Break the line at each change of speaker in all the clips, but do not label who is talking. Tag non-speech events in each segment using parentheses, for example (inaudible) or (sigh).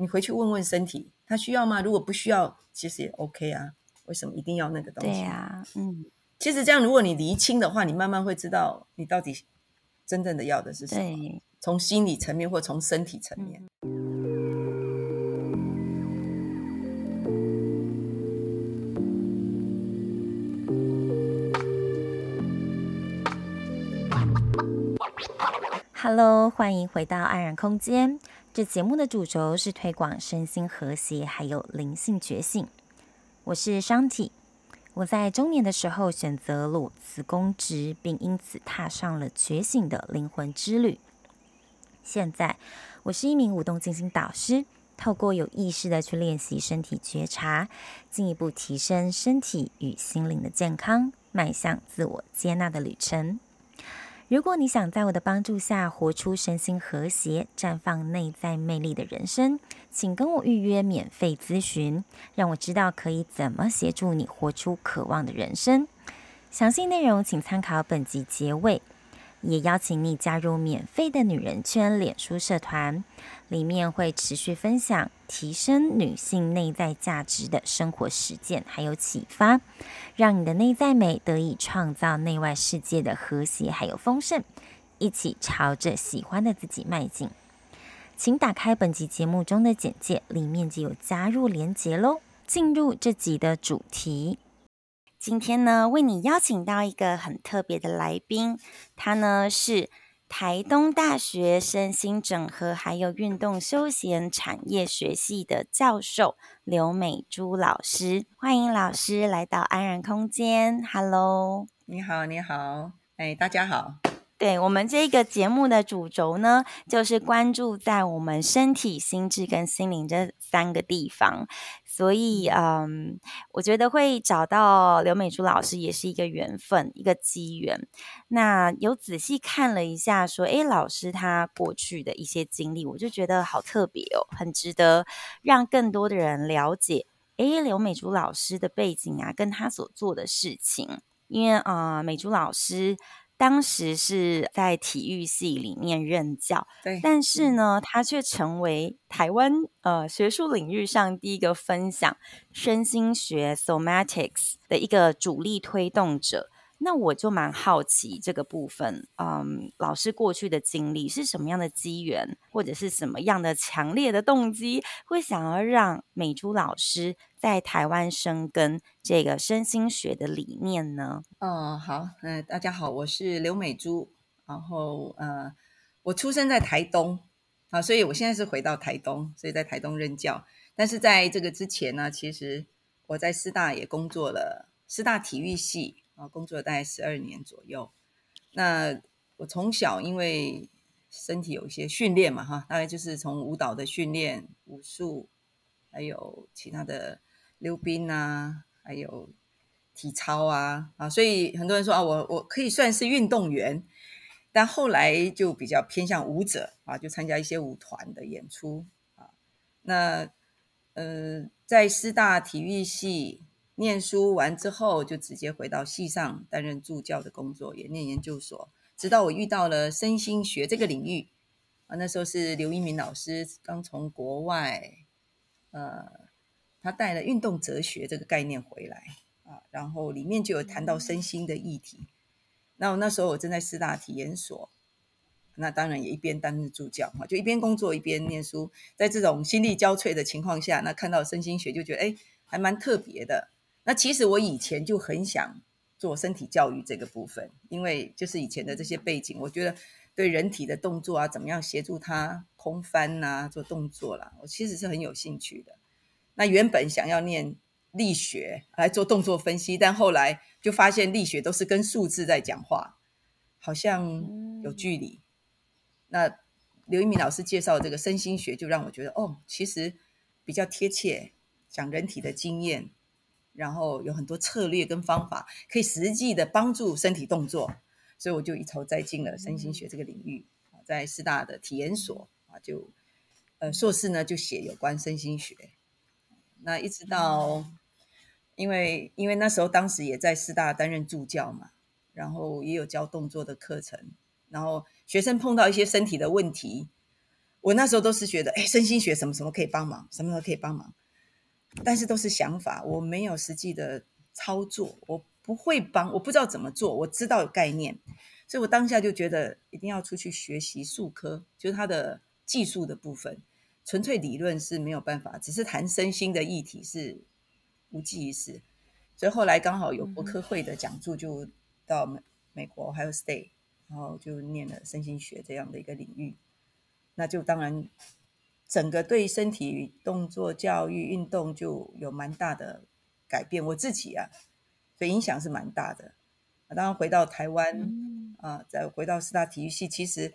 你回去问问身体，他需要吗？如果不需要，其实也 OK 啊。为什么一定要那个东西？
对啊，嗯，
其实这样，如果你厘清的话，你慢慢会知道你到底真正的要的是什么。对，从心理层面或从身体层面。
Hello，欢迎回到安然空间。这节目的主轴是推广身心和谐，还有灵性觉醒。我是商体，我在中年的时候选择裸辞公职，并因此踏上了觉醒的灵魂之旅。现在，我是一名舞动静心导师，透过有意识的去练习身体觉察，进一步提升身体与心灵的健康，迈向自我接纳的旅程。如果你想在我的帮助下活出身心和谐、绽放内在魅力的人生，请跟我预约免费咨询，让我知道可以怎么协助你活出渴望的人生。详细内容请参考本集结尾。也邀请你加入免费的女人圈脸书社团，里面会持续分享提升女性内在价值的生活实践，还有启发，让你的内在美得以创造内外世界的和谐还有丰盛，一起朝着喜欢的自己迈进。请打开本集节目中的简介，里面就有加入连结喽。进入这集的主题。今天呢，为你邀请到一个很特别的来宾，他呢是台东大学身心整合还有运动休闲产业学系的教授刘美珠老师。欢迎老师来到安然空间，Hello，
你好，你好，哎，大家好。
对，我们这个节目的主轴呢，就是关注在我们身体、心智跟心灵这三个地方，所以嗯，我觉得会找到刘美珠老师也是一个缘分，一个机缘。那有仔细看了一下，说，诶，老师他过去的一些经历，我就觉得好特别哦，很值得让更多的人了解。诶，刘美珠老师的背景啊，跟他所做的事情，因为啊、呃，美珠老师。当时是在体育系里面任教，对，但是呢，他却成为台湾呃学术领域上第一个分享身心学 （somatics） 的一个主力推动者。那我就蛮好奇这个部分，嗯，老师过去的经历是什么样的机缘，或者是什么样的强烈的动机，会想要让美珠老师在台湾生根这个身心学的理念呢？
哦，好，嗯、大家好，我是刘美珠，然后呃，我出生在台东，啊，所以我现在是回到台东，所以在台东任教。但是在这个之前呢，其实我在师大也工作了，师大体育系。啊，工作了大概十二年左右。那我从小因为身体有一些训练嘛，哈，大概就是从舞蹈的训练、武术，还有其他的溜冰啊，还有体操啊，啊，所以很多人说啊，我我可以算是运动员，但后来就比较偏向舞者啊，就参加一些舞团的演出啊。那呃，在师大体育系。念书完之后，就直接回到系上担任助教的工作，也念研究所。直到我遇到了身心学这个领域啊，那时候是刘一鸣老师刚从国外，呃，他带了运动哲学这个概念回来啊，然后里面就有谈到身心的议题。那我那时候我正在师大体验所，那当然也一边担任助教嘛，就一边工作一边念书。在这种心力交瘁的情况下，那看到身心学就觉得哎，还蛮特别的。那其实我以前就很想做身体教育这个部分，因为就是以前的这些背景，我觉得对人体的动作啊，怎么样协助他空翻啊，做动作啦，我其实是很有兴趣的。那原本想要念力学来做动作分析，但后来就发现力学都是跟数字在讲话，好像有距离。那刘一鸣老师介绍这个身心学，就让我觉得哦，其实比较贴切，讲人体的经验。然后有很多策略跟方法，可以实际的帮助身体动作，所以我就一头栽进了身心学这个领域。在师大的体验所啊，就呃硕士呢就写有关身心学。那一直到，因为因为那时候当时也在师大担任助教嘛，然后也有教动作的课程，然后学生碰到一些身体的问题，我那时候都是觉得，哎，身心学什么什么可以帮忙，什么都可以帮忙，但是都是想法，我没有实际的操作，我不会帮，我不知道怎么做，我知道有概念，所以我当下就觉得一定要出去学习术科，就是它的技术的部分，纯粹理论是没有办法，只是谈身心的议题是无济于事。所以后来刚好有国科会的讲座，就到美美国还有 stay，然后就念了身心学这样的一个领域，那就当然整个对身体动作教育运动就有蛮大的改变。我自己啊，所以影响是蛮大的。当然回到台湾啊，再回到四大体育系，其实嗯，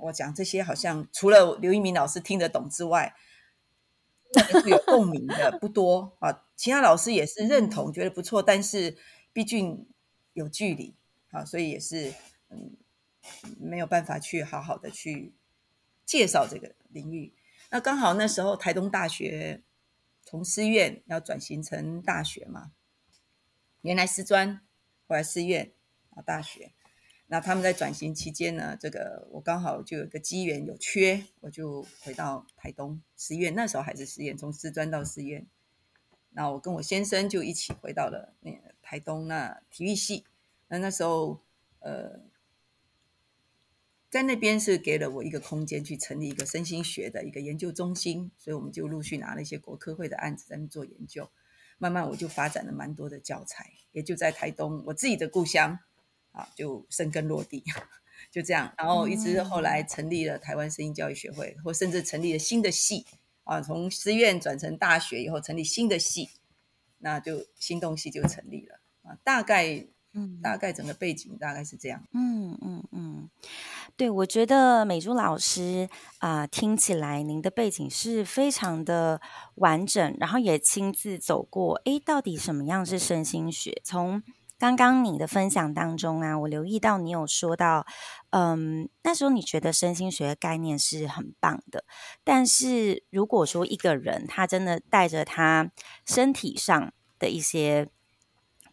我讲这些好像除了刘一鸣老师听得懂之外。有共鸣的不多啊，其他老师也是认同，觉得不错，但是毕竟有距离啊，所以也是嗯没有办法去好好的去介绍这个领域。那刚好那时候台东大学从师院要转型成大学嘛，原来师专，后来师院啊大学。那他们在转型期间呢，这个我刚好就有个机缘有缺，我就回到台东师院，那时候还是师院，从师专到师院。那我跟我先生就一起回到了那台东那体育系。那那时候呃，在那边是给了我一个空间去成立一个身心学的一个研究中心，所以我们就陆续拿了一些国科会的案子在那做研究。慢慢我就发展了蛮多的教材，也就在台东我自己的故乡。啊，就生根落地，就这样，然后一直后来成立了台湾身心教育学会，或甚至成立了新的系啊，从师院转成大学以后成立新的系，那就心动系就成立了啊。大概，嗯，大概整个背景大概是这样。
嗯嗯嗯，对，我觉得美珠老师啊，呃，听起来您的背景是非常的完整，然后也亲自走过，诶，到底什么样是身心学？从刚刚你的分享当中啊，我留意到你有说到，嗯，那时候你觉得身心学的概念是很棒的，但是如果说一个人他真的带着他身体上的一些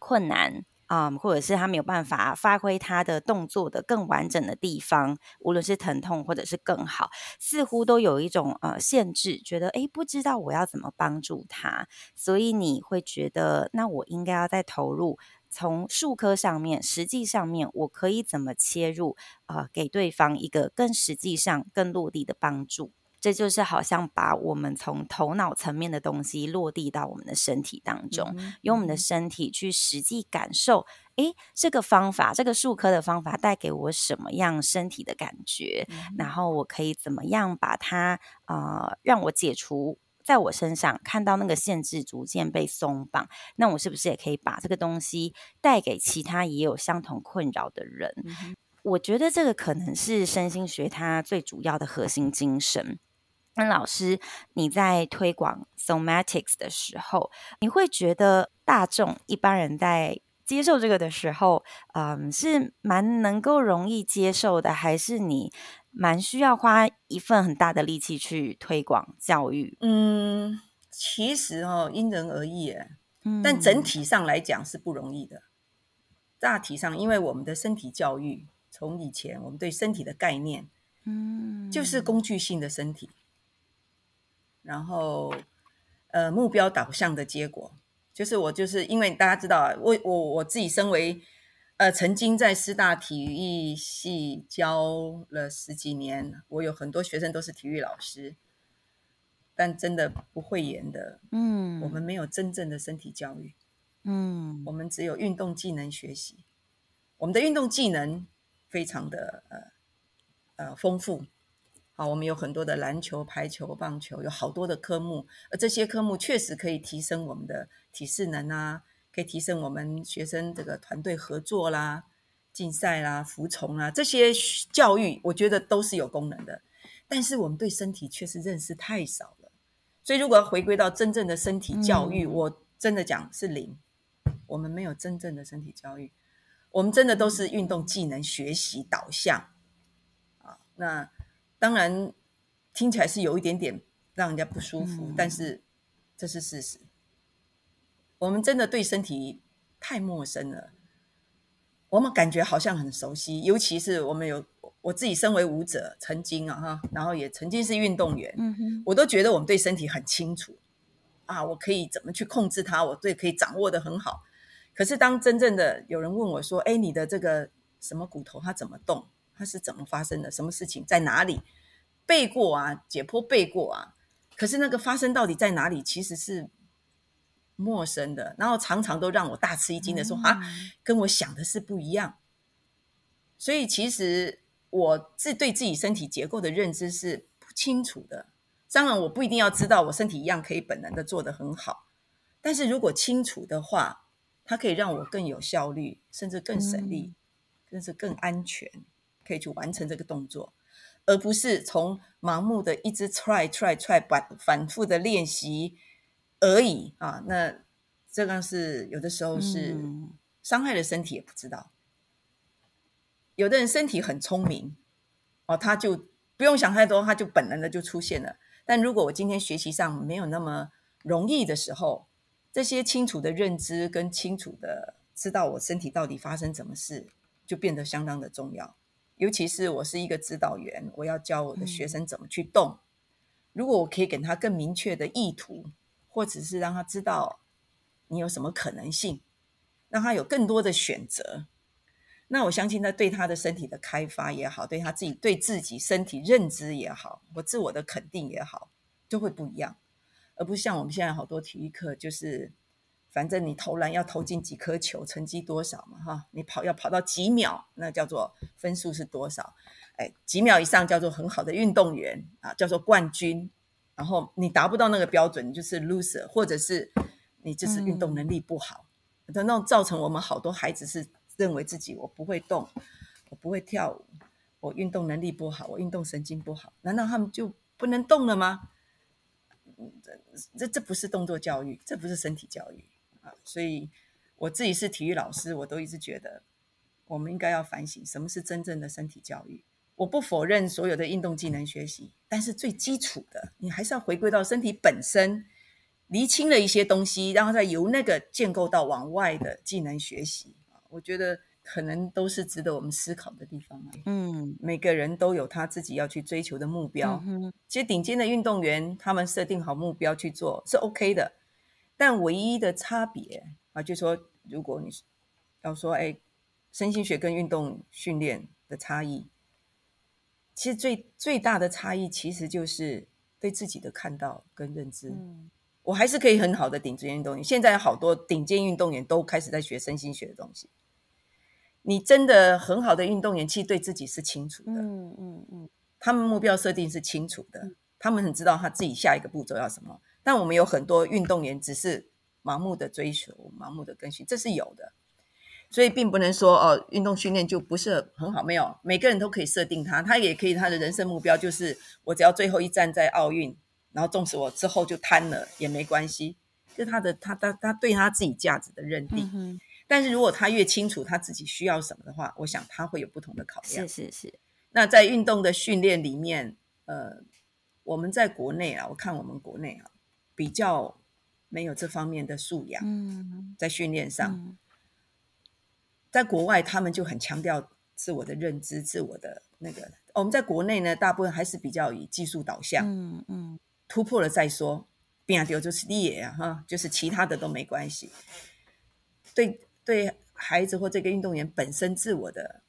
困难啊，或者是他没有办法发挥他的动作的更完整的地方，无论是疼痛或者是更好，似乎都有一种呃限制，觉得诶，不知道我要怎么帮助他，所以你会觉得那我应该要再投入。从术科上面，实际上面，我可以怎么切入啊、呃？给对方一个更实际上、更落地的帮助。这就是好像把我们从头脑层面的东西落地到我们的身体当中，嗯、用我们的身体去实际感受。诶，这个方法，这个术科的方法带给我什么样身体的感觉？嗯、然后我可以怎么样把它啊、呃，让我解除。在我身上看到那个限制逐渐被松绑，那我是不是也可以把这个东西带给其他也有相同困扰的人？嗯、我觉得这个可能是身心学它最主要的核心精神。那老师，你在推广 somatics 的时候，你会觉得大众一般人在接受这个的时候，嗯，是蛮能够容易接受的，还是你？蛮需要花一份很大的力气去推广教育。
嗯，其实哦，因人而异诶。嗯，但整体上来讲是不容易的。大体上，因为我们的身体教育，从以前我们对身体的概念，嗯，就是工具性的身体，然后呃，目标导向的结果，就是我就是因为大家知道啊，我我我自己身为。呃，曾经在师大体育系教了十几年，我有很多学生都是体育老师，但真的不会演的。嗯，我们没有真正的身体教育。嗯，我们只有运动技能学习。我们的运动技能非常的呃呃丰富。好，我们有很多的篮球、排球、棒球，有好多的科目，而这些科目确实可以提升我们的体适能啊。可以提升我们学生这个团队合作啦、竞赛啦、服从啦，这些教育，我觉得都是有功能的。但是我们对身体确实认识太少了，所以如果要回归到真正的身体教育，嗯、我真的讲是零。我们没有真正的身体教育，我们真的都是运动技能学习导向啊。那当然听起来是有一点点让人家不舒服，嗯、但是这是事实。我们真的对身体太陌生了，我们感觉好像很熟悉，尤其是我们有我自己身为舞者，曾经啊哈，然后也曾经是运动员，
嗯哼，
我都觉得我们对身体很清楚啊，我可以怎么去控制它，我对可以掌握得很好。可是当真正的有人问我说：“哎，你的这个什么骨头它怎么动？它是怎么发生的？什么事情在哪里？”背过啊，解剖背过啊，可是那个发生到底在哪里，其实是陌生的，然后常常都让我大吃一惊的说：“啊，跟我想的是不一样。”所以其实。我自对自己身体结构的认知是不清楚的，当然我不一定要知道我身体一样可以本能的做得很好，但是如果清楚的话，它可以让我更有效率，甚至更省力，甚至更安全，可以去完成这个动作，而不是从盲目的一直 try try try 反反复的练习而已啊。那这个是有的时候是伤害了身体也不知道。有的人身体很聪明，哦，他就不用想太多，他就本能的就出现了。但如果我今天学习上没有那么容易的时候，这些清楚的认知跟清楚的知道我身体到底发生什么事，就变得相当的重要。尤其是我是一个指导员，我要教我的学生怎么去动。如果我可以给他更明确的意图，或者是让他知道你有什么可能性，让他有更多的选择。那我相信，他对他的身体的开发也好，对他自己对自己身体认知也好，或自我的肯定也好，就会不一样，而不像我们现在好多体育课，就是反正你投篮要投进几颗球，成绩多少嘛，哈，你跑要跑到几秒，那叫做分数是多少？哎，几秒以上叫做很好的运动员啊，叫做冠军。然后你达不到那个标准，你就是 loser，或者是你就是运动能力不好那种造成我们好多孩子是。认为自己我不会动，我不会跳舞，我运动能力不好，我运动神经不好，难道他们就不能动了吗？这这这不是动作教育，这不是身体教育啊！所以我自己是体育老师，我都一直觉得，我们应该要反省什么是真正的身体教育。我不否认所有的运动技能学习，但是最基础的，你还是要回归到身体本身，厘清了一些东西，然后再由那个建构到往外的技能学习。我觉得可能都是值得我们思考的地方。嗯，每个人都有他自己要去追求的目标。嗯，其实顶尖的运动员，他们设定好目标去做是 OK 的。但唯一的差别啊，就是说如果你要说，哎，身心学跟运动训练的差异，其实最最大的差异，其实就是对自己的看到跟认知。嗯。我还是可以很好的顶尖运动员。现在有好多顶尖运动员都开始在学身心学的东西。你真的很好的运动员，其实对自己是清楚的。嗯嗯嗯，他们目标设定是清楚的，他们很知道他自己下一个步骤要什么。但我们有很多运动员只是盲目的追求、盲目的更新，这是有的。所以并不能说哦，运动训练就不是很好。没有，每个人都可以设定他，他也可以他的人生目标就是我只要最后一站在奥运。然后，纵使我之后就瘫了也没关系，就他的他他他对他自己价值的认定。嗯、但是如果他越清楚他自己需要什么的话，我想他会有不同的考量。是是是。那在运动的训练里面，呃，我们在国内啊，我看我们国内啊，比较没有这方面的素养。嗯。在训练上，嗯、在国外他们就很强调自我的认知、自我的那个。我们在国内呢，大部分还是比较以技术导向。嗯嗯。嗯突破了再说，变掉就是你也啊哈，就是其他的都没关系。对对，孩子或这个运动员本身自我的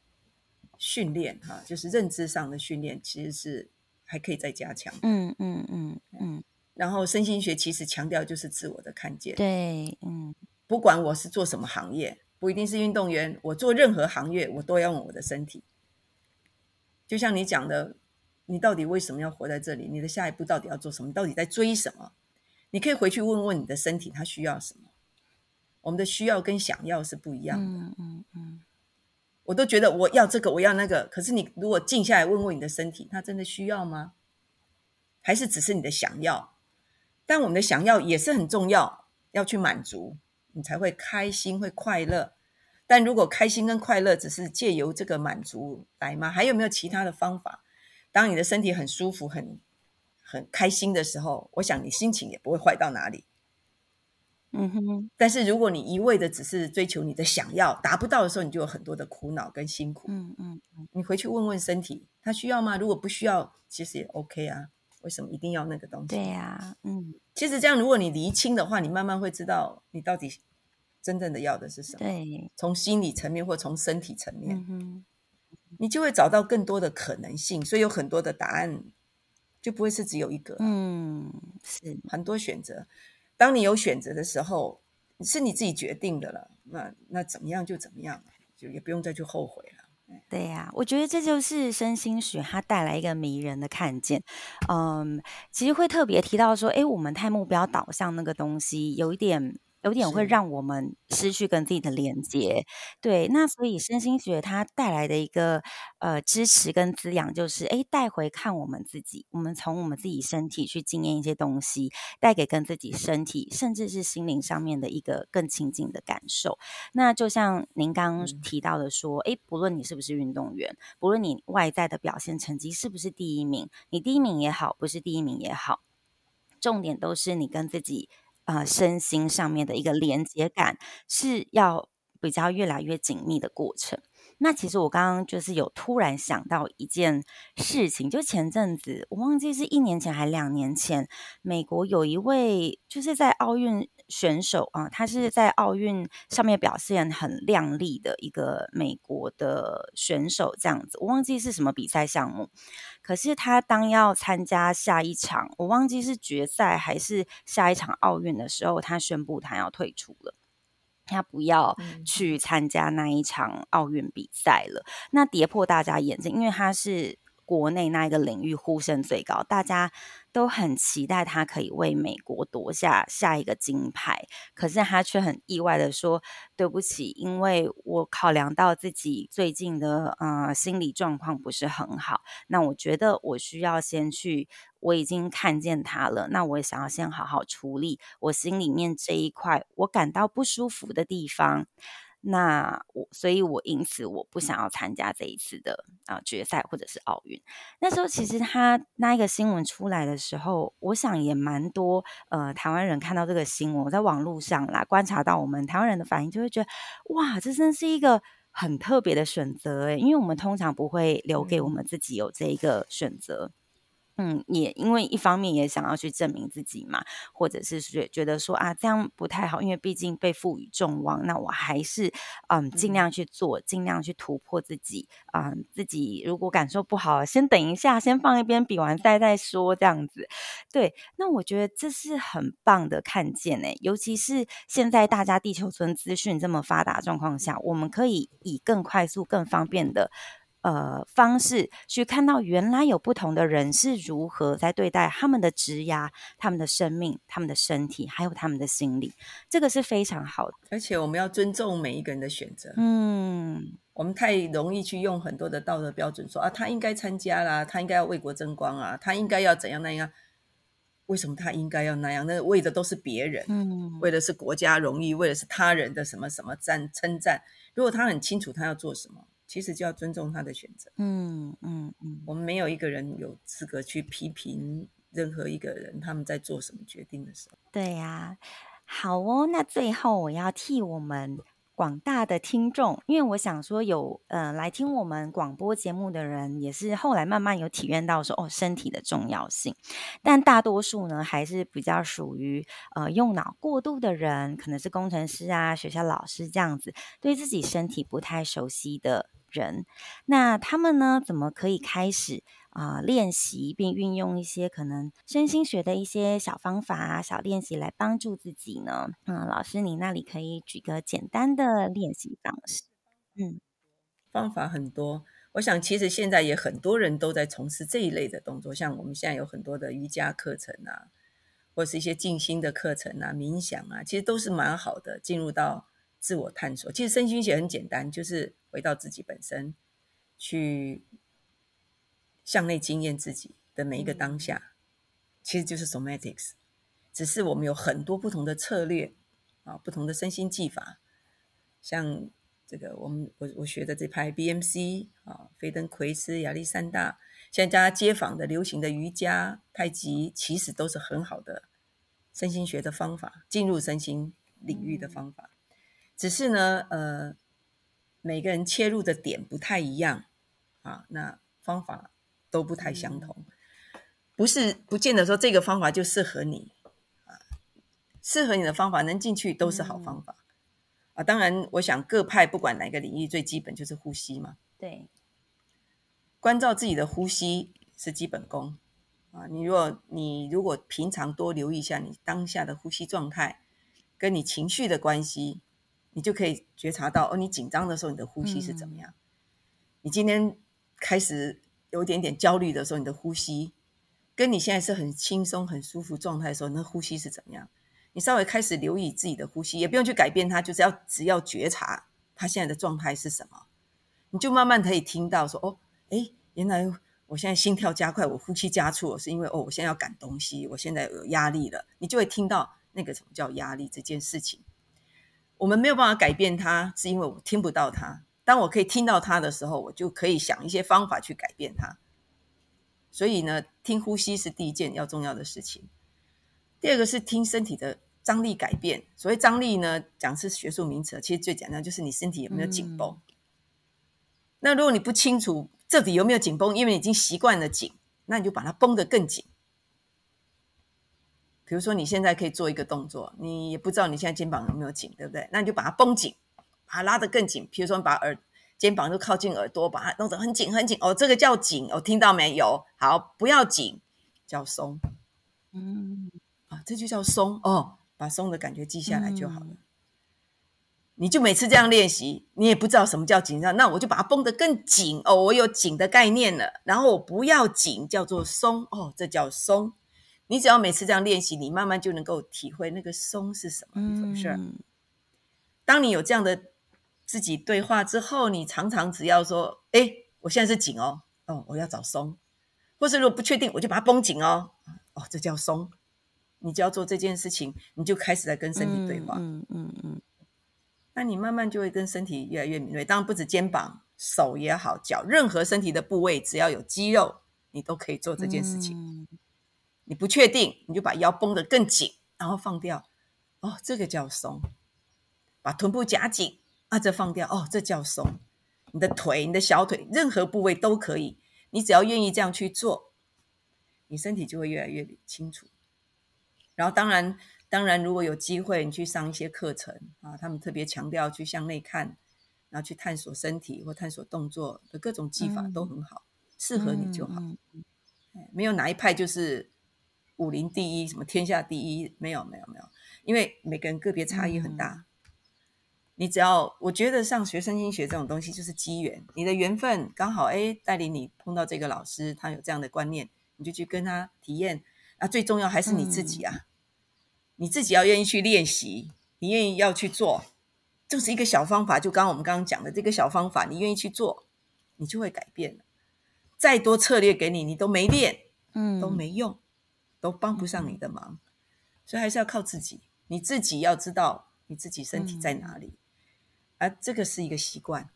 训练哈，就是认知上的训练，其实是还可以再加强。嗯嗯嗯嗯。然后身心学其实强调就是自我的看见。对，嗯，不管我是做什么行业，不一定是运动员，我做任何行业，我都要用我的身体。就像你讲的。你到底为什么要活在这里？你的下一步到底要做什么？你到底在追什么？你可以回去问问你的身体，它需要什么？我们的需要跟想要是不一样的。嗯嗯嗯。我都觉得我要这个，我要那个。可是你如果静下来问问你的身体，它真的需要吗？还是只是你的想要？但我们的想要也是很重要，要去满足，你才会开心，会快乐。但如果开心跟快乐只是借由这个满足来吗？还有没有其他的方法？当你的身体很舒服、很很开心的时候，我想你心情也不会坏到哪里。
嗯哼。
但是如果你一味的只是追求你的想要，达不到的时候，你就有很多的苦恼跟辛苦。
嗯嗯嗯。
你回去问问身体，他需要吗？如果不需要，其实也 OK 啊。为什么一定要那个东西？
对呀、啊，嗯。
其实这样，如果你厘清的话，你慢慢会知道你到底真正的要的是什么。
对，
从心理层面或从身体层面，
嗯哼，
你就会找到更多的可能性。所以有很多的答案，就不会是只有一个。
嗯，是
很多选择。当你有选择的时候，是你自己决定的了。那那怎么样就怎么样，就也不用再去后悔了。
对呀、我觉得这就是身心学它带来一个迷人的看见。嗯，其实会特别提到说，哎，我们太目标导向那个东西有一点。有点会让我们失去跟自己的连接，对。那所以身心学它带来的一个呃支持跟滋养，就是哎带回看我们自己，我们从我们自己身体去经验一些东西，带给跟自己身体甚至是心灵上面的一个更亲近的感受。那就像您刚刚提到的说，哎，不论你是不是运动员，不论你外在的表现成绩是不是第一名，你第一名也好，不是第一名也好，重点都是你跟自己。啊，身心上面的一个连接感是要比较越来越紧密的过程。那其实我刚刚就是有突然想到一件事情，就前阵子我忘记是一年前还两年前，美国有一位就是在奥运选手啊，他是在奥运上面表现很亮丽的一个美国的选手，这样子，我忘记是什么比赛项目。可是他当要参加下一场，我忘记是决赛还是下一场奥运的时候，他宣布他要退出了。他不要去参加那一场奥运比赛了，那跌破大家眼睛，因为他是。国内那一个领域呼声最高，大家都很期待他可以为美国夺下下一个金牌。可是他却很意外的说：“对不起，因为我考量到自己最近的呃心理状况不是很好，那我觉得我需要先去，我已经看见他了，那我想要先好好处理我心里面这一块我感到不舒服的地方。”那我，所以我因此我不想要参加这一次的啊、呃、决赛或者是奥运。那时候其实他那一个新闻出来的时候，我想也蛮多呃台湾人看到这个新闻，我在网络上啦观察到我们台湾人的反应，就会觉得哇，这真是一个很特别的选择诶，因为我们通常不会留给我们自己有这一个选择。嗯，也因为一方面也想要去证明自己嘛，或者是觉觉得说啊这样不太好，因为毕竟被赋予众望，那我还是嗯尽量去做，尽量去突破自己啊、嗯。自己如果感受不好，先等一下，先放一边，比完赛再说这样子。对，那我觉得这是很棒的看见诶，尤其是现在大家地球村资讯这么发达状况下，我们可以以更快速、更方便的。呃，方式去看到原来有不同的人是如何在对待他们的职涯、他们的生命、他们的身体，还有他们的心理，这个是非常好的。
而且我们要尊重每一个人的选择。
嗯，
我们太容易去用很多的道德标准说啊，他应该参加啦，他应该要为国争光啊，他应该要怎样那样？为什么他应该要那样？那为的都是别人，嗯，为的是国家荣誉，为的是他人的什么什么赞称赞。如果他很清楚他要做什么。其实就要尊重他的选择。
嗯嗯嗯，
我们没有一个人有资格去批评任何一个人他们在做什么决定的时候。
对呀，好哦。那最后我要替我们广大的听众，因为我想说有呃来听我们广播节目的人，也是后来慢慢有体验到说哦身体的重要性，但大多数呢还是比较属于呃用脑过度的人，可能是工程师啊、学校老师这样子，对自己身体不太熟悉的。人，那他们呢？怎么可以开始啊、练习并运用一些可能身心学的一些小方法、小练习来帮助自己呢？嗯，老师，你那里可以举个简单的练习方式。嗯，
方法很多，我想其实现在也很多人都在从事这一类的动作，像我们现在有很多的瑜伽课程啊，或是一些静心的课程啊、冥想啊，其实都是蛮好的，进入到自我探索。其实身心学很简单，就是。回到自己本身，去向内经验自己的每一个当下，其实就是 somatics。只是我们有很多不同的策略啊，不同的身心技法。像这个，我们我我学的这派 BMC 啊，菲登奎斯、亚历山大，现在大家街坊的流行的瑜伽、太极，其实都是很好的身心学的方法，进入身心领域的方法。只是呢，呃，每个人切入的点不太一样啊，那方法都不太相同，不是不见得说这个方法就适合你啊，适合你的方法能进去都是好方法啊。当然，我想各派不管哪个领域，最基本就是呼吸嘛。
对，
关照自己的呼吸是基本功。啊，你如果你如果平常多留意一下你当下的呼吸状态，跟你情绪的关系，你就可以觉察到哦，你紧张的时候你的呼吸是怎么样？嗯、你今天开始有一点点焦虑的时候，你的呼吸，跟你现在是很轻松很舒服状态的时候，那呼吸是怎么样？你稍微开始留意自己的呼吸，也不用去改变它，就是要只要觉察它现在的状态是什么，你就慢慢可以听到说哦，哎，原来。我现在心跳加快，我呼吸加速，是因为哦，我现在要赶东西，我现在有压力了。你就会听到那个什么叫压力这件事情。我们没有办法改变它，是因为我听不到它。当我可以听到它的时候，我就可以想一些方法去改变它。所以呢，听呼吸是第一件要重要的事情。第二个是听身体的张力改变。所谓张力呢，讲是学术名词，其实最简单就是你身体有没有紧绷。嗯。那如果你不清楚，这里有没有紧绷？因为你已经习惯了紧，那你就把它绷得更紧。比如说，你现在可以做一个动作，你也不知道你现在肩膀有没有紧，对不对？那你就把它绷紧，把它拉得更紧。比如说，你把耳肩膀都靠近耳朵，把它弄得很紧很紧。哦，这个叫紧，哦，听到没有？好，不要紧，叫松。嗯，啊，这就叫松哦，把松的感觉记下来就好了。嗯你就每次这样练习，你也不知道什么叫紧张，那我就把它绷得更紧哦，我有紧的概念了。然后我不要紧，叫做松哦，这叫松。你只要每次这样练习，你慢慢就能够体会那个松是什么一回事。嗯。当你有这样的自己对话之后，你常常只要说：“哎，我现在是紧哦，哦，我要找松。”或是如果不确定，我就把它绷紧哦，哦，这叫松。你就要做这件事情，你就开始在跟身体对话。嗯嗯嗯。嗯那你慢慢就会跟身体越来越敏锐。当然不止肩膀、手也好，脚，任何身体的部位，只要有肌肉，你都可以做这件事情。嗯、你不确定，你就把腰绷得更紧，然后放掉。哦，这个叫松。把臀部夹紧，啊，这放掉。哦，这叫松。你的腿、你的小腿，任何部位都可以。你只要愿意这样去做，你身体就会越来越清楚。然后，当然。当然，如果有机会，你去上一些课程啊，他们特别强调去向内看，然后去探索身体或探索动作的各种技法都很好，嗯、适合你就好。嗯嗯嗯、没有哪一派就是武林第一，什么天下第一，没有，没有，没有。因为每个人个别差异很大。嗯、你只要，我觉得上学生心学这种东西就是机缘，你的缘分刚好，哎，带领你碰到这个老师，他有这样的观念，你就去跟他体验。啊，最重要还是你自己啊。嗯你自己要愿意去练习，你愿意要去做，就是一个小方法。就刚刚我们刚刚讲的这个小方法，你愿意去做，你就会改变了。再多策略给你，你都没练，嗯，都没用，都帮不上你的忙。所以还是要靠自己。你自己要知道你自己身体在哪里，而这个是一个习惯。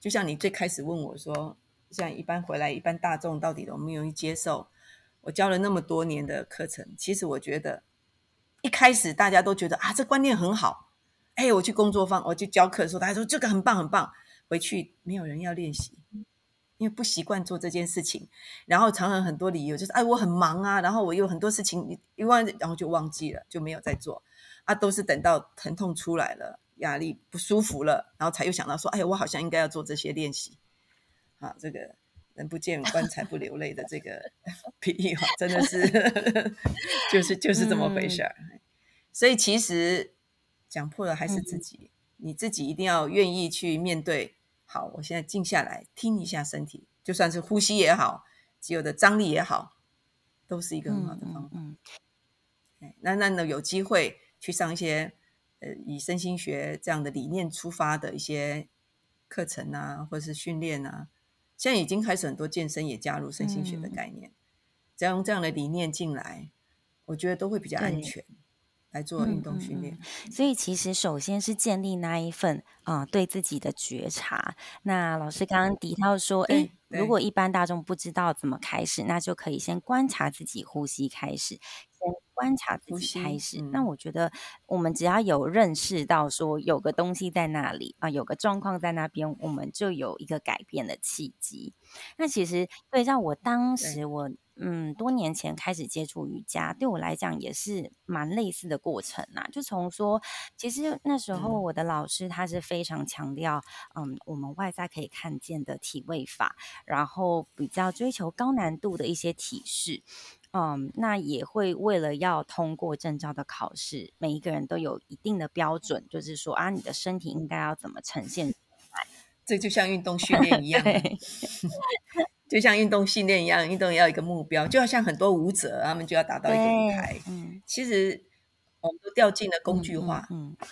就像你最开始问我说，像一般回来，一般大众到底容不容易接受？我教了那么多年的课程，其实我觉得。一开始大家都觉得啊，这观念很好。哎，我去工作坊，我去教课的时候，大家说这个很棒很棒。回去没有人要练习，因为不习惯做这件事情。然后常常很多理由就是，哎，我很忙啊，然后我有很多事情，一忘，然后就忘记了，就没有再做。啊，都是等到疼痛出来了，压力不舒服了，然后才又想到说，哎，我好像应该要做这些练习。啊，这个。人不见棺材不流泪的这个 (laughs) 比喻哈，真的是 (laughs) 就是就是这么回事儿。嗯、所以其实讲破了还是自己，嗯、你自己一定要愿意去面对。好，我现在静下来听一下身体，就算是呼吸也好，肌肉的张力也好，都是一个很好的方法。嗯嗯、那那呢，有机会去上一些呃以身心学这样的理念出发的一些课程啊，或者是训练啊。现在已经开始很多健身也加入身心学的概念，只要用这样的理念进来，我觉得都会比较安全来做运动训练。
嗯嗯嗯。所以其实首先是建立那一份啊、呃、对自己的觉察。那老师刚刚提到说，哎，如果一般大众不知道怎么开始，那就可以先观察自己呼吸开始，先观察自己开始。
嗯、
那我觉得，我们只要有认识到说有个东西在那里啊，有个状况在那边，我们就有一个改变的契机。那其实对，像我当时我。嗯，多年前开始接触瑜伽，对我来讲也是蛮类似的过程呐、啊。就从说，其实那时候我的老师他是非常强调，嗯，我们外在可以看见的体位法，然后比较追求高难度的一些体式，嗯，那也会为了要通过证照的考试，每一个人都有一定的标准，就是说啊，你的身体应该要怎么呈现
这就像运动训练一 (laughs) 样。(laughs) 对就像运动训练一样，运动要一个目标，就好像很多舞者，他们就要达到一个舞台。嗯，其实我们都掉进了工具化，嗯，嗯嗯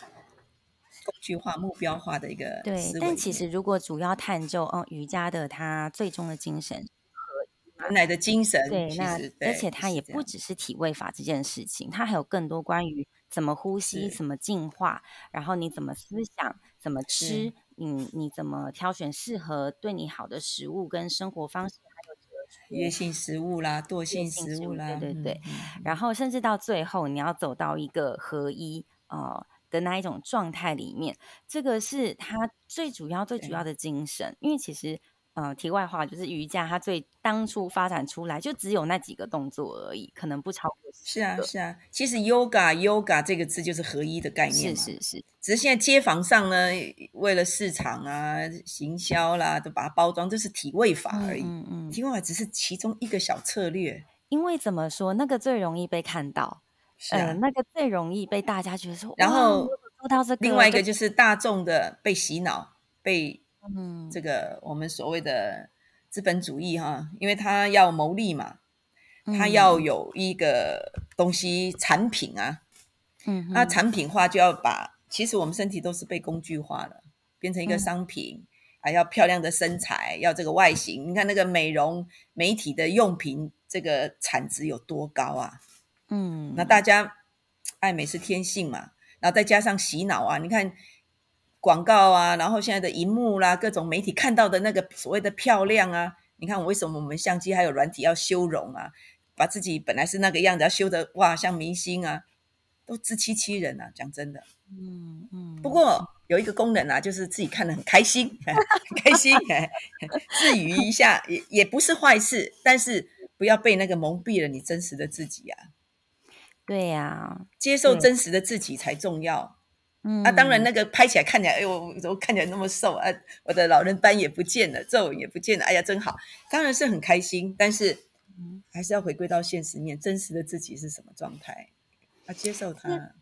工具化、目标化的一个
对。但其实如果主要探究，哦，瑜伽的它最终的精神
和原来的精神，
对，那而且它也不只是体位法这件事情，它还有更多关于怎么呼吸、怎么进化，然后你怎么思想、怎么吃。嗯，你怎么挑选适合对你好的食物跟生活方式？还有
约性食物啦，惰性食物啦，
对对对。然后甚至到最后，你要走到一个合一呃的那一种状态里面，这个是它最主要、最主要的精神。因为其实。嗯，题外话就是瑜伽，它最当初发展出来就只有那几个动作而已，可能不超过。
是啊，是啊。其实 yoga yoga 这个字就是合一的概念嘛。
是是是。
只是现在街坊上呢，为了市场啊、行销啦，都把它包装，这是体位法而已。嗯嗯。体位法只是其中一个小策略。
因为怎么说，那个最容易被看到，是啊、呃，那个最容易被大家觉得说。
然后
说到这个，
另外一个就是大众的被洗脑被。嗯，这个我们所谓的资本主义哈，因为他要牟利嘛，他要有一个东西产品啊，嗯，那产品化就要把，其实我们身体都是被工具化的，变成一个商品，还要漂亮的身材，要这个外形，你看那个美容媒体的用品，这个产值有多高啊？嗯，那大家爱美是天性嘛，然后再加上洗脑啊，你看。广告啊，然后现在的荧幕啦，各种媒体看到的那个所谓的漂亮啊，你看为什么我们相机还有软体要修容啊？把自己本来是那个样子要修的哇像明星啊，都自欺欺人啊！讲真的，嗯嗯。不过有一个功能啊，就是自己看得很开心，(laughs) 很开心，(laughs) 自娱一下也也不是坏事，但是不要被那个蒙蔽了你真实的自己啊。
对呀、啊，
接受真实的自己才重要。嗯、啊，当然，那个拍起来看起来，哎呦，我怎么看起来那么瘦啊？我的老人斑也不见了，皱纹也不见了，哎呀，真好，当然是很开心。但是，还是要回归到现实面，真实的自己是什么状态？要接受它。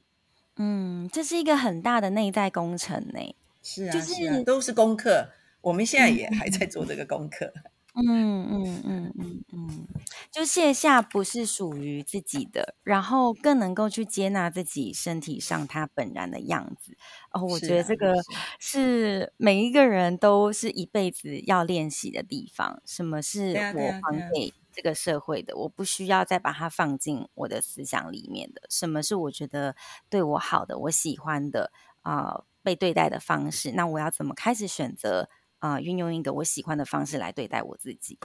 嗯，这是一个很大的内在工程呢。
是啊，就是、是啊，都是功课。我们现在也还在做这个功课。嗯
嗯嗯嗯嗯嗯，就卸下不是属于自己的，然后更能够去接纳自己身体上它本然的样子。哦，我觉得这个是每一个人都是一辈子要练习的地方。什么是我还给这个社会的？我不需要再把它放进我的思想里面的。什么是我觉得对我好的、我喜欢的啊、呃？被对待的方式？那我要怎么开始选择？啊、呃，运用一个我喜欢的方式来对待我自己，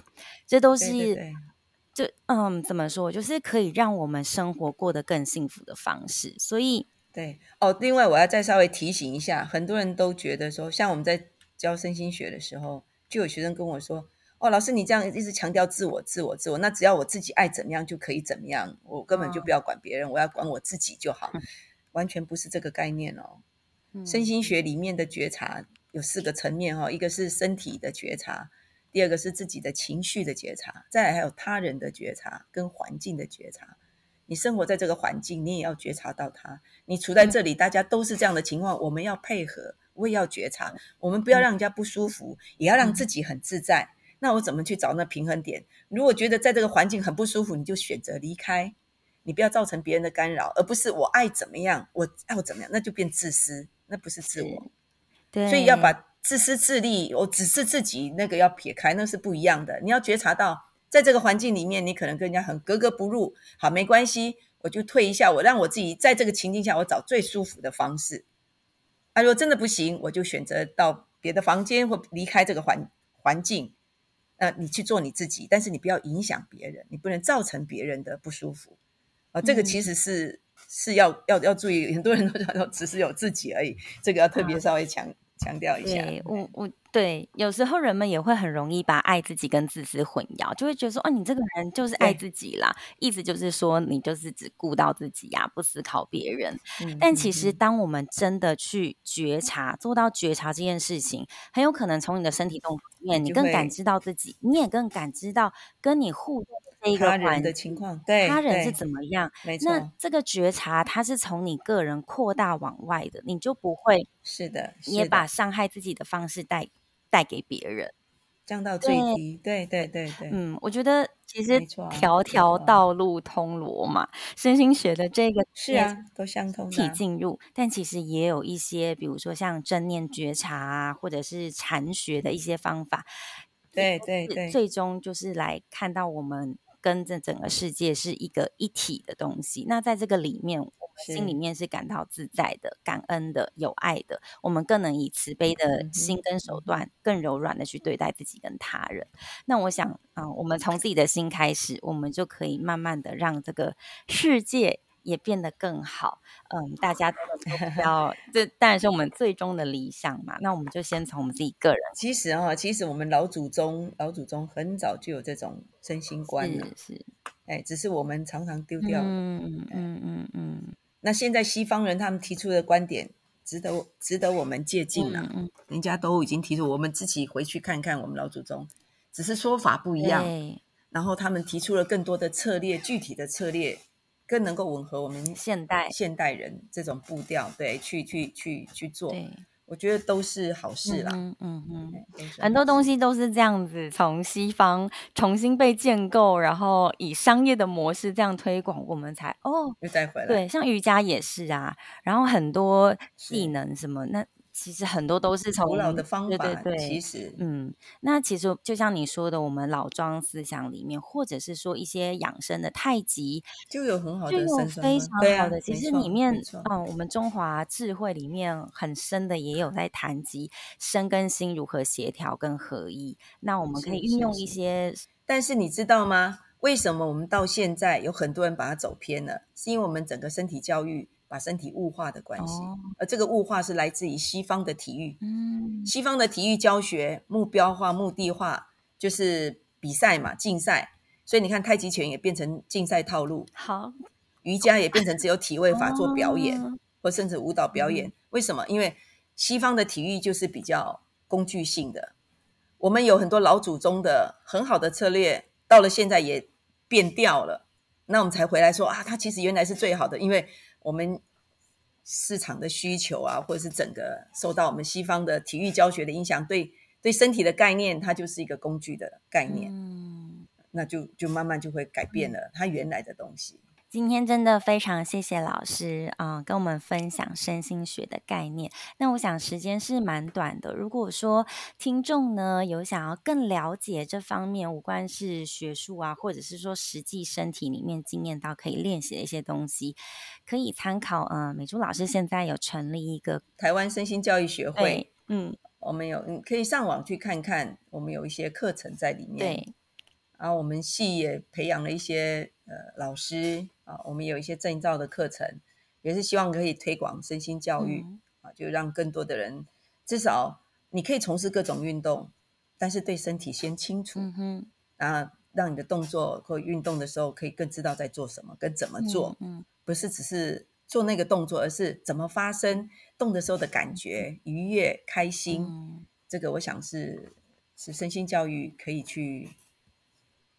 这都是，对对对，就嗯，怎么说，就是可以让我们生活过得更幸福的方式。所以，
对哦，另外我要再稍微提醒一下，很多人都觉得说，像我们在教身心学的时候，就有学生跟我说：“哦，老师，你这样一直强调自我、自我、自我，那只要我自己爱怎么样就可以怎么样，我根本就不要管别人，哦、我要管我自己就好。”完全不是这个概念哦。嗯、身心学里面的觉察。有四个层面哈，一个是身体的觉察，第二个是自己的情绪的觉察，再来还有他人的觉察跟环境的觉察。你生活在这个环境，你也要觉察到它。你处在这里，大家都是这样的情况，我们要配合，我也要觉察。我们不要让人家不舒服，也要让自己很自在。那我怎么去找那平衡点？如果觉得在这个环境很不舒服，你就选择离开，你不要造成别人的干扰，而不是我爱怎么样，我爱我怎么样，那就变自私，那不是自我。对，所以要把自私自利，我只是自己那个要撇开，那是不一样的。你要觉察到，在这个环境里面，你可能跟人家很格格不入。好，没关系，我就退一下，我让我自己在这个情境下，我找最舒服的方式。啊，说真的不行，我就选择到别的房间或离开这个环环境。呃，你去做你自己，但是你不要影响别人，你不能造成别人的不舒服。啊，这个其实是、嗯、是要要要注意，很多人都只是有自己而已，这个要特别稍微强、啊、强调一下。
对我我。对，有时候人们也会很容易把爱自己跟自私混淆，就会觉得说，哦，你这个人就是爱自己啦，意思就是说你就是只顾到自己呀、啊，不思考别人。嗯、但其实，当我们真的去觉察，做到觉察这件事情，很有可能从你的身体动作里面，你更感知到自己，你也更感知到跟你互动。
他人的情况，对
他人是怎
么样？
那这个觉察，它是从你个人扩大往外的，你就不会
是的，
也把伤害自己的方式带带给别人，
降到最低。对对对对，对，
嗯，我觉得其实条条道路通罗马，身心学的这个 (laughs)
是啊，都相通
体进入，但其实也有一些，比如说像正念觉察啊，或者是禅学的一些方法，
对对对，
最终就是来看到我们。跟这整个世界是一个一体的东西。那在这个里面，我们心里面是感到自在的、感恩的、有爱的。我们更能以慈悲的心跟手段，更柔软的去对待自己跟他人。那我想，啊、呃，我们从自己的心开始，我们就可以慢慢的让这个世界。也变得更好，嗯，大家都要，这当然是我们最终的理想嘛。那我们就先从我们自己个人。
其实哈、哦，其实我们老祖宗，老祖宗很早就有这种身心观了，
是，是，
哎，只是我们常常丢掉。
嗯嗯嗯嗯嗯。
那现在西方人他们提出的观点，值得值得我们借鉴了。嗯，人家都已经提出，我们自己回去看看我们老祖宗，只是说法不一样。然后他们提出了更多的策略，具体的策略。更能够吻合我们现代现代人这种步调，对，去去去去做，我觉得都是好事啦。
嗯嗯嗯，很多东西都是这样子，从西方重新被建构，然后以商业的模式这样推广，我们才哦
又再回来。
对，像瑜伽也是啊，然后很多技能什么那。其实很多都是从
古老的方法，
对对对，
其实，
嗯，那其实就像你说的，我们老庄思想里面，或者是说一些养生的太极，
就有很好的，
就有非常好的。
啊、
其实里面，嗯，我们中华智慧里面很深的，也有在谈及身跟心如何协调跟合一。那我们可以运用一些，
但是你知道吗？为什么我们到现在有很多人把它走偏了？是因为我们整个身体教育。把身体物化的关系，哦、而这个物化是来自于西方的体育。嗯，西方的体育教学目标化、目的化，就是比赛嘛，竞赛。所以你看，太极拳也变成竞赛套路。
好，
瑜伽也变成只有体位法做表演，
哦、
或甚至舞蹈表演。嗯、为什么？因为西方的体育就是比较工具性的。我们有很多老祖宗的很好的策略，到了现在也变掉了。那我们才回来说啊，它其实原来是最好的，因为。我们市场的需求啊，或者是整个受到我们西方的体育教学的影响，对对身体的概念，它就是一个工具的概念，嗯，那就就慢慢就会改变了它原来的东西。
今天真的非常谢谢老师啊、呃，跟我们分享身心学的概念。那我想时间是蛮短的，如果说听众呢有想要更了解这方面，无关是学术啊，或者是说实际身体里面经验到可以练习的一些东西，可以参考。嗯、呃，美珠老师现在有成立一个
台湾身心教育学会，
嗯，
我们有，你可以上网去看看，我们有一些课程在里面。
对，
然后我们系也培养了一些呃老师。啊，我们有一些证照的课程，也是希望可以推广身心教育啊，嗯、就让更多的人，至少你可以从事各种运动，但是对身体先清楚，嗯哼，啊，让你的动作或运动的时候可以更知道在做什么跟怎么做，嗯，嗯，不是只是做那个动作，而是怎么发生动的时候的感觉，愉悦、开心，嗯、这个我想是是身心教育可以去。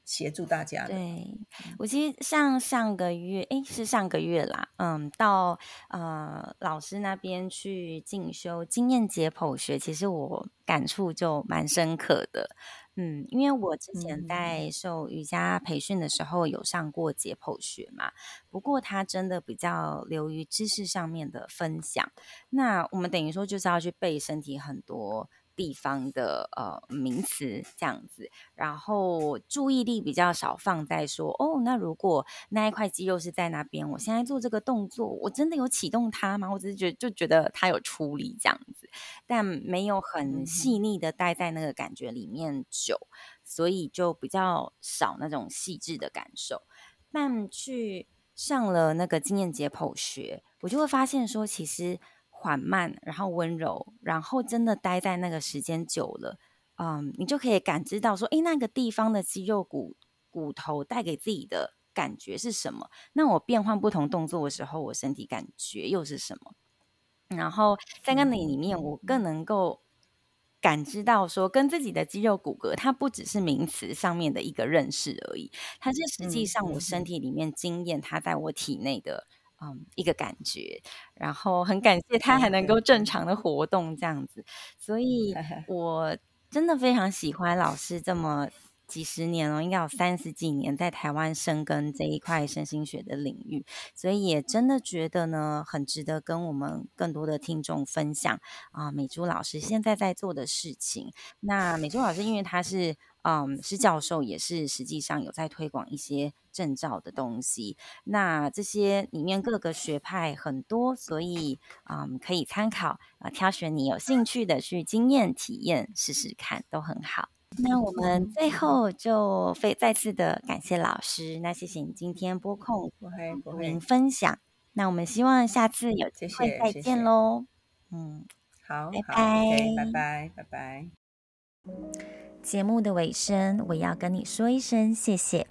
协助大家。
对，我其实像上个月，诶，是上个月啦，嗯，到呃老师那边去进修经验解剖学，其实我感触就蛮深刻的。嗯，因为我之前在受瑜伽培训的时候有上过解剖学嘛，不过它真的比较流于知识上面的分享。那我们等于说就是要去背身体很多。地方的呃名词这样子，然后注意力比较少放在说哦，那如果那一块肌肉是在那边，我现在做这个动作，我真的有启动它吗？我只是觉得就觉得它有出力这样子，但没有很细腻的待在那个感觉里面久，所以就比较少那种细致的感受。但去。上了那个经验解剖学，我就会发现说，其实缓慢，然后温柔，然后真的待在那个时间久了，嗯，你就可以感知到说，诶，那个地方的肌肉骨骨头带给自己的感觉是什么？那我变换不同动作的时候，我身体感觉又是什么？然后在那里里面，我更能够。感知到说，跟自己的肌肉骨骼，它不只是名词上面的一个认识而已，它是实际上我身体里面经验它在我体内的嗯，嗯一个感觉，然后很感谢他还能够正常的活动这样子，所以 (laughs) 我真的非常喜欢老师这么。几十年了，应该有三十几年在台湾深耕这一块身心学的领域，所以也真的觉得呢，很值得跟我们更多的听众分享啊。美珠老师现在在做的事情，那美珠老师因为他是嗯是教授，也是实际上有在推广一些证照的东西，那这些里面各个学派很多，所以嗯可以参考啊，挑选你有兴趣的去经验体验试试看，都很好。那我们最后就非再次的感谢老师，那谢谢你今天拨空跟您分享。那我们希望下次有机会再见喽。
嗯，好，
拜拜
，okay, 拜拜，拜拜。
节目的尾声，我要跟你说一声谢谢，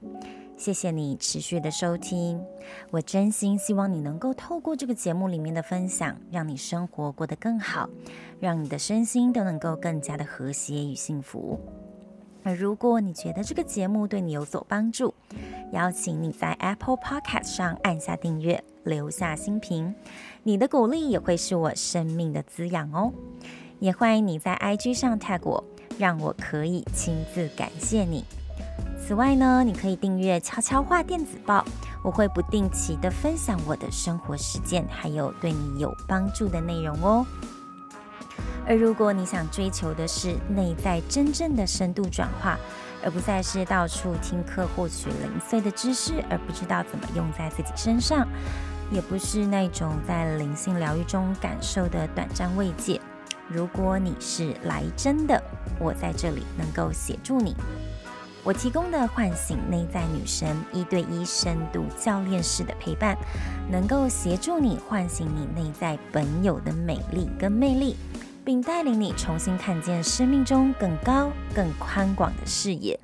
谢谢你持续的收听。我真心希望你能够透过这个节目里面的分享，让你生活过得更好，让你的身心都能够更加的和谐与幸福。那如果你觉得这个节目对你有所帮助，邀请你在 Apple Podcast 上按下订阅，留下星评，你的鼓励也会是我生命的滋养哦。也欢迎你在 IG 上 tag 我，让我可以亲自感谢你。此外呢，你可以订阅悄悄话电子报，我会不定期的分享我的生活实践，还有对你有帮助的内容哦。而如果你想追求的是内在真正的深度转化，而不再是到处听课获取零碎的知识，而不知道怎么用在自己身上，也不是那种在灵性疗愈中感受的短暂慰藉。如果你是来真的，我在这里能够协助你。我提供的唤醒内在女神一对一深度教练式的陪伴，能够协助你唤醒你内在本有的美丽跟魅力。并带领你重新看见生命中更高、更宽广的视野。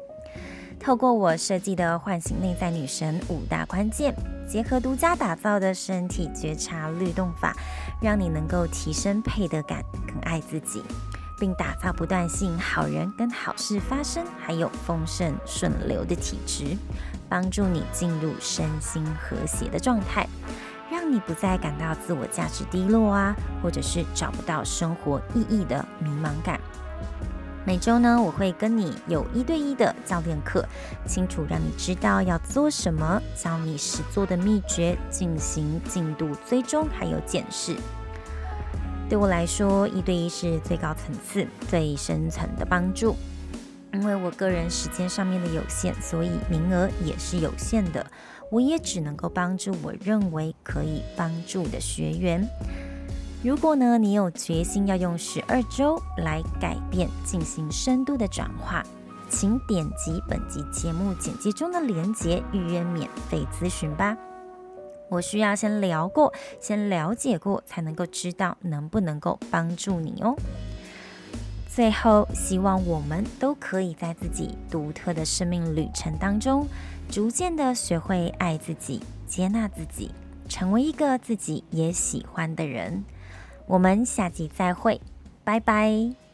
透过我设计的唤醒内在女神五大关键，结合独家打造的身体觉察律动法，让你能够提升配得感、更爱自己，并打造不断吸引好人跟好事发生，还有丰盛顺流的体质，帮助你进入身心和谐的状态。让你不再感到自我价值低落啊，或者是找不到生活意义的迷茫感。每周呢，我会跟你有一对一的教练课，清楚让你知道要做什么，教你实做的秘诀，进行进度追踪还有检视。对我来说，一对一是最高层次、最深层的帮助。因为我个人时间上面的有限，所以名额也是有限的。我也只能够帮助我认为可以帮助的学员。如果呢，你有决心要用十二周来改变，进行深度的转化，请点击本集节目简介中的链接预约免费咨询吧。我需要先聊过，先了解过，才能够知道能不能够帮助你哦。最后，希望我们都可以在自己独特的生命旅程当中，逐渐的学会爱自己、接纳自己，成为一个自己也喜欢的人。我们下集再会，拜拜。